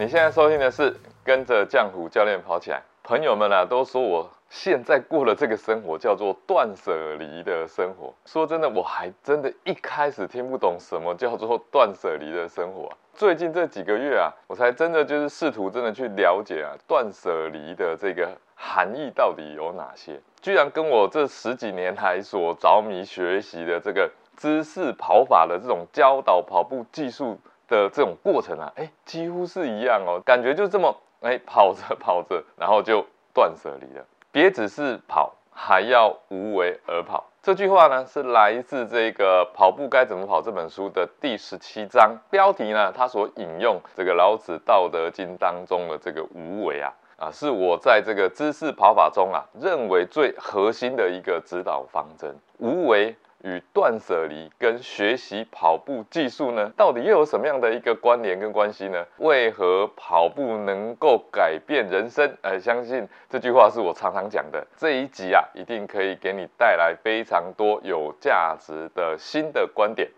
你现在收听的是跟着浆糊教练跑起来。朋友们啊，都说我现在过了这个生活叫做断舍离的生活。说真的，我还真的一开始听不懂什么叫做断舍离的生活。最近这几个月啊，我才真的就是试图真的去了解啊，断舍离的这个含义到底有哪些。居然跟我这十几年来所着迷学习的这个姿势跑法的这种教导跑步技术。的这种过程啊，哎，几乎是一样哦，感觉就这么哎跑着 跑着，然后就断舍离了。别只是跑，还要无为而跑。这句话呢，是来自这个《跑步该怎么跑》这本书的第十七章，标题呢，它所引用这个老子《道德经》当中的这个无为啊，啊，是我在这个知识跑法中啊，认为最核心的一个指导方针，无为。与断舍离跟学习跑步技术呢，到底又有什么样的一个关联跟关系呢？为何跑步能够改变人生？呃，相信这句话是我常常讲的。这一集啊，一定可以给你带来非常多有价值的新的观点。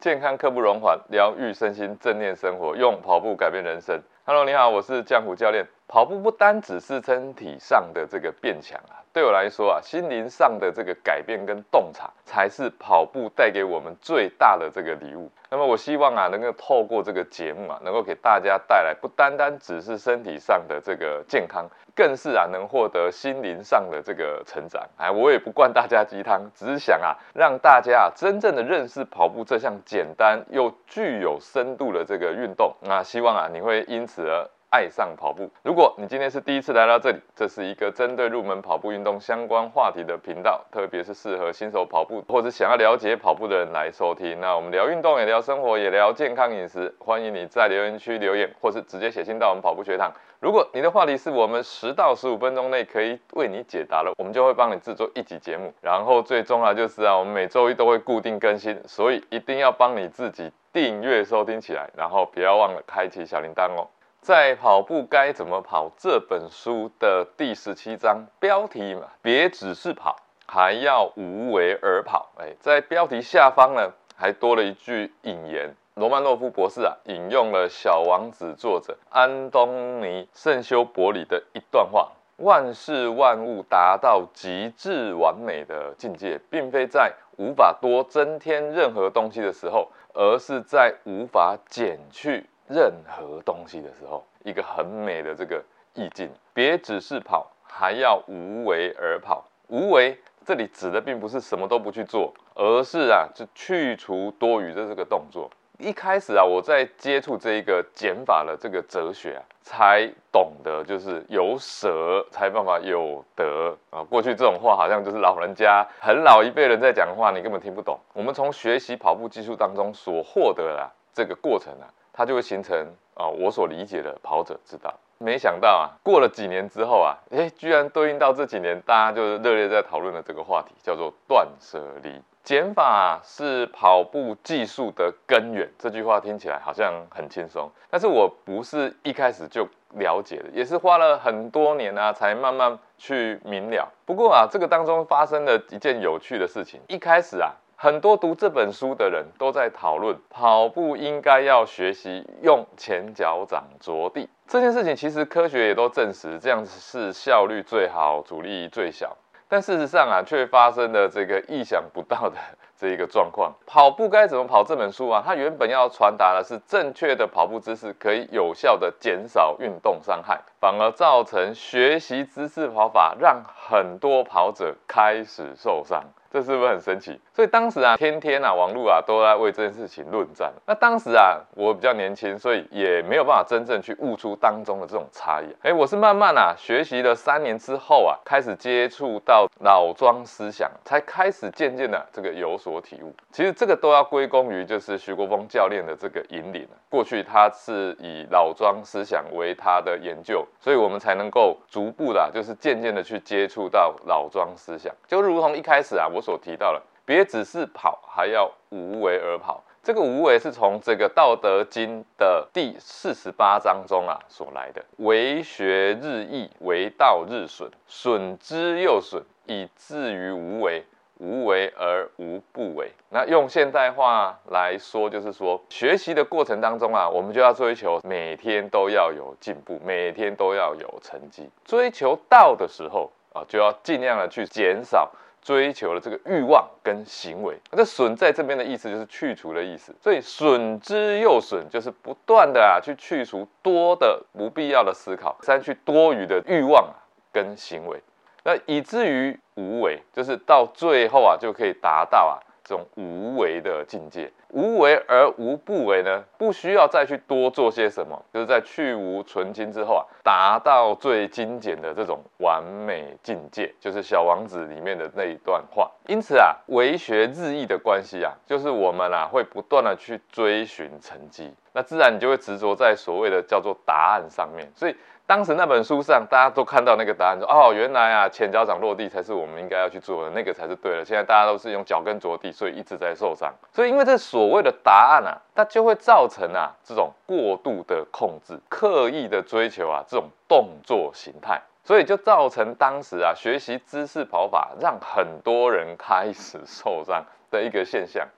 健康刻不容缓，疗愈身心，正念生活，用跑步改变人生。Hello，你好，我是江湖教练。跑步不单只是身体上的这个变强啊。对我来说啊，心灵上的这个改变跟洞察，才是跑步带给我们最大的这个礼物。那么，我希望啊，能够透过这个节目啊，能够给大家带来不单单只是身体上的这个健康，更是啊，能获得心灵上的这个成长。哎，我也不灌大家鸡汤，只是想啊，让大家啊，真正的认识跑步这项简单又具有深度的这个运动。那希望啊，你会因此而。爱上跑步。如果你今天是第一次来到这里，这是一个针对入门跑步运动相关话题的频道，特别是适合新手跑步或者想要了解跑步的人来收听。那我们聊运动，也聊生活，也聊健康饮食。欢迎你在留言区留言，或是直接写信到我们跑步学堂。如果你的话题是我们十到十五分钟内可以为你解答的，我们就会帮你制作一集节目。然后最终啊，就是啊，我们每周一都会固定更新，所以一定要帮你自己订阅收听起来，然后不要忘了开启小铃铛哦。在《跑步该怎么跑》这本书的第十七章标题嘛，别只是跑，还要无为而跑。哎，在标题下方呢，还多了一句引言。罗曼诺夫博士啊，引用了《小王子》作者安东尼圣修伯里的一段话：万事万物达到极致完美的境界，并非在无法多增添任何东西的时候，而是在无法减去。任何东西的时候，一个很美的这个意境。别只是跑，还要无为而跑。无为这里指的并不是什么都不去做，而是啊，就去除多余的这个动作。一开始啊，我在接触这一个减法的这个哲学啊，才懂得就是有舍才办法有得啊。过去这种话好像就是老人家很老一辈人在讲的话，你根本听不懂。我们从学习跑步技术当中所获得的这个过程啊。它就会形成啊，我所理解的跑者之道。没想到啊，过了几年之后啊，哎，居然对应到这几年大家就是热烈在讨论的这个话题，叫做断舍离。减法是跑步技术的根源。这句话听起来好像很轻松，但是我不是一开始就了解的，也是花了很多年啊，才慢慢去明了。不过啊，这个当中发生了一件有趣的事情。一开始啊。很多读这本书的人都在讨论跑步应该要学习用前脚掌着地这件事情，其实科学也都证实这样子是效率最好、阻力最小。但事实上啊，却发生了这个意想不到的这一个状况。跑步该怎么跑这本书啊，它原本要传达的是正确的跑步姿势可以有效的减少运动伤害，反而造成学习姿势跑法让很多跑者开始受伤。这是不是很神奇？所以当时啊，天天啊，网络啊都在为这件事情论战。那当时啊，我比较年轻，所以也没有办法真正去悟出当中的这种差异。哎，我是慢慢啊学习了三年之后啊，开始接触到老庄思想，才开始渐渐的这个有所体悟。其实这个都要归功于就是徐国峰教练的这个引领。过去他是以老庄思想为他的研究，所以我们才能够逐步的，就是渐渐的去接触到老庄思想。就如同一开始啊，我。所提到了，别只是跑，还要无为而跑。这个无为是从这个《道德经》的第四十八章中啊所来的。为学日益，为道日损，损之又损，以至于无为。无为而无不为。那用现代话来说，就是说学习的过程当中啊，我们就要追求每天都要有进步，每天都要有成绩。追求到的时候啊，就要尽量的去减少。追求的这个欲望跟行为，那这损在这边的意思就是去除的意思，所以损之又损，就是不断的啊去去除多的不必要的思考，删去多余的欲望跟行为，那以至于无为，就是到最后啊就可以达到啊。这种无为的境界，无为而无不为呢？不需要再去多做些什么，就是在去无存精之后啊，达到最精简的这种完美境界，就是《小王子》里面的那一段话。因此啊，为学日益的关系啊，就是我们啊会不断的去追寻成绩，那自然你就会执着在所谓的叫做答案上面，所以。当时那本书上，大家都看到那个答案，说哦，原来啊，前脚掌落地才是我们应该要去做的，那个才是对的。现在大家都是用脚跟着地，所以一直在受伤。所以因为这所谓的答案啊，它就会造成啊这种过度的控制、刻意的追求啊这种动作形态，所以就造成当时啊学习姿势跑法让很多人开始受伤的一个现象。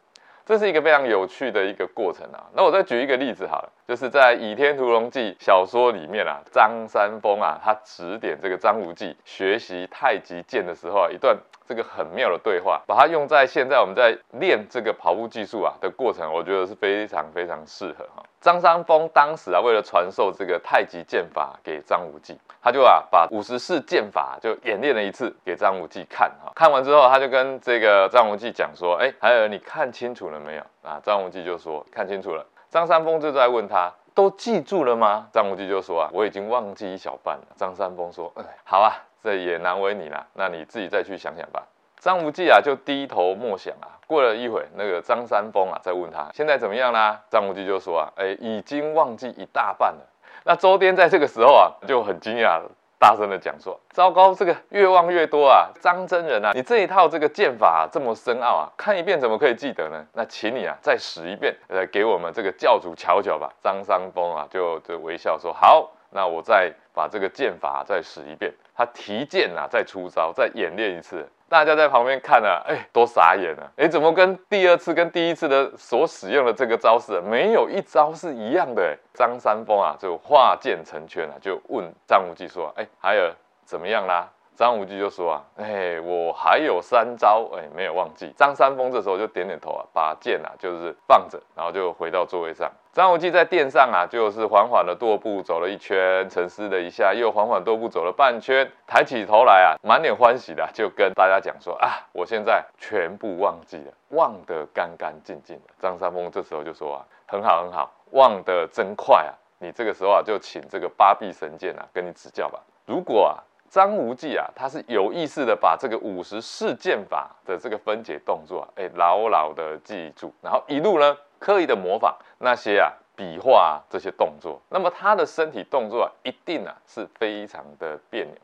这是一个非常有趣的一个过程啊。那我再举一个例子好了，就是在《倚天屠龙记》小说里面啊，张三丰啊，他指点这个张无忌学习太极剑的时候啊，一段这个很妙的对话，把它用在现在我们在练这个跑步技术啊的过程，我觉得是非常非常适合哈。张三丰当时啊，为了传授这个太极剑法给张无忌，他就啊把五十式剑法就演练了一次给张无忌看哈。看完之后，他就跟这个张无忌讲说：“哎，还有你看清楚了没有？”啊，张无忌就说：“看清楚了。”张三丰就在问他：“都记住了吗？”张无忌就说：“啊，我已经忘记一小半了。”张三丰说：“哎，好啊，这也难为你了，那你自己再去想想吧。”张无忌啊，就低头默想啊。过了一会，那个张三丰啊，再问他现在怎么样啦？张无忌就说啊，哎，已经忘记一大半了。那周颠在这个时候啊，就很惊讶了，大声的讲说：糟糕，这个越望越多啊！张真人啊，你这一套这个剑法这么深奥啊，看一遍怎么可以记得呢？那请你啊，再使一遍，呃，给我们这个教主瞧瞧吧。张三丰啊，就就微笑说：好，那我再把这个剑法再使一遍。他提剑啊，再出招，再演练一次。大家在旁边看啊，哎，都傻眼了。哎，怎么跟第二次、跟第一次的所使用的这个招式，没有一招是一样的？张三丰啊，就化剑成拳啊，就问张无忌说：“哎，孩儿怎么样啦？”张无忌就说啊，哎，我还有三招，哎，没有忘记。张三丰这时候就点点头啊，把剑啊就是放着，然后就回到座位上。张无忌在殿上啊，就是缓缓的踱步走了一圈，沉思了一下，又缓缓踱步走了半圈，抬起头来啊，满脸欢喜的就跟大家讲说啊，我现在全部忘记了，忘得干干净净的。张三丰这时候就说啊，很好很好，忘得真快啊，你这个时候啊就请这个八臂神剑啊跟你指教吧。如果啊。张无忌啊，他是有意识的把这个五十式剑法的这个分解动作，哎，牢牢的记住，然后一路呢刻意的模仿那些啊笔画这些动作，那么他的身体动作啊，一定啊是非常的别扭，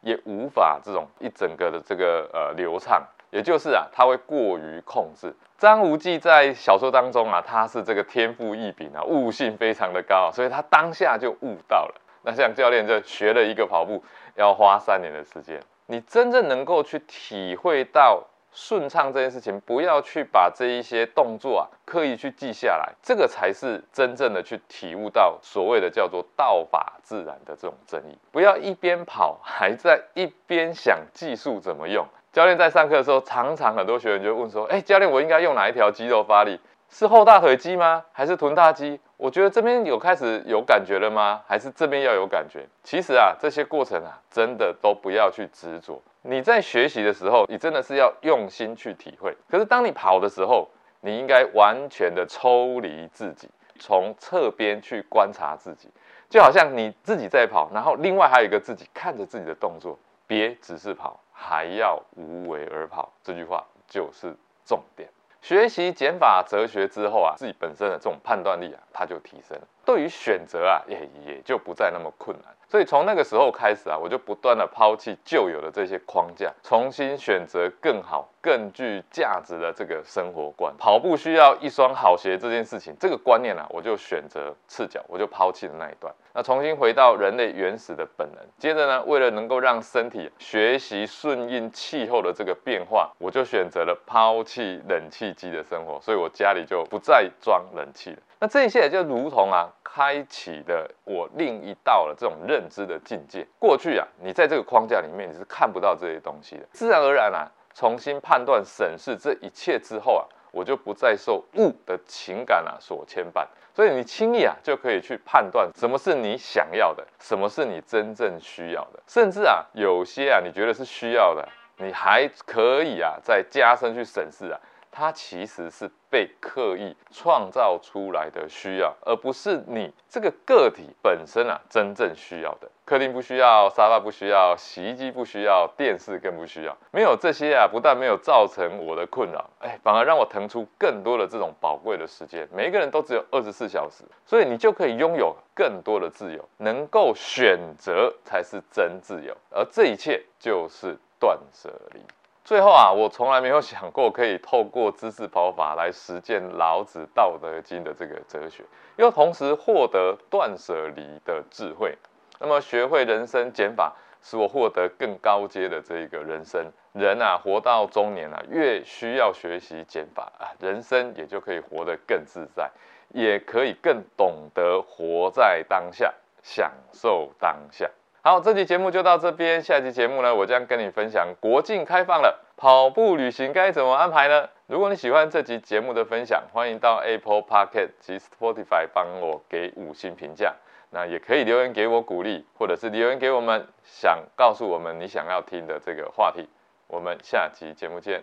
也无法这种一整个的这个呃流畅，也就是啊他会过于控制。张无忌在小说当中啊，他是这个天赋异禀啊，悟性非常的高，所以他当下就悟到了。那像教练就学了一个跑步。要花三年的时间，你真正能够去体会到顺畅这件事情，不要去把这一些动作啊刻意去记下来，这个才是真正的去体悟到所谓的叫做道法自然的这种真意。不要一边跑还在一边想技术怎么用。教练在上课的时候，常常很多学员就问说：“哎，教练，我应该用哪一条肌肉发力？是后大腿肌吗？还是臀大肌？”我觉得这边有开始有感觉了吗？还是这边要有感觉？其实啊，这些过程啊，真的都不要去执着。你在学习的时候，你真的是要用心去体会。可是当你跑的时候，你应该完全的抽离自己，从侧边去观察自己，就好像你自己在跑，然后另外还有一个自己看着自己的动作，别只是跑，还要无为而跑。这句话就是重点。学习减法哲学之后啊，自己本身的这种判断力啊，它就提升了。对于选择啊，也也就不再那么困难。所以从那个时候开始啊，我就不断的抛弃旧有的这些框架，重新选择更好、更具价值的这个生活观。跑步需要一双好鞋这件事情，这个观念啊，我就选择赤脚，我就抛弃了那一段。那重新回到人类原始的本能。接着呢，为了能够让身体学习顺应气候的这个变化，我就选择了抛弃冷气机的生活，所以我家里就不再装冷气了。那这一切就如同啊，开启的我另一道的这种认知的境界。过去啊，你在这个框架里面你是看不到这些东西的，自然而然啊，重新判断审视这一切之后啊，我就不再受物的情感啊所牵绊，所以你轻易啊就可以去判断什么是你想要的，什么是你真正需要的，甚至啊有些啊你觉得是需要的，你还可以啊再加深去审视啊。它其实是被刻意创造出来的需要，而不是你这个个体本身啊真正需要的。客厅不需要，沙发不需要，洗衣机不需要，电视更不需要。没有这些啊，不但没有造成我的困扰，哎，反而让我腾出更多的这种宝贵的时间。每一个人都只有二十四小时，所以你就可以拥有更多的自由，能够选择才是真自由，而这一切就是断舍离。最后啊，我从来没有想过可以透过知识跑法来实践老子《道德经》的这个哲学，又同时获得断舍离的智慧。那么，学会人生减法，使我获得更高阶的这一个人生。人啊，活到中年啊，越需要学习减法啊，人生也就可以活得更自在，也可以更懂得活在当下，享受当下。好，这期节目就到这边。下期节目呢，我将跟你分享国境开放了，跑步旅行该怎么安排呢？如果你喜欢这期节目的分享，欢迎到 Apple p o c k e t 及 Spotify 帮我给五星评价。那也可以留言给我鼓励，或者是留言给我们，想告诉我们你想要听的这个话题。我们下期节目见。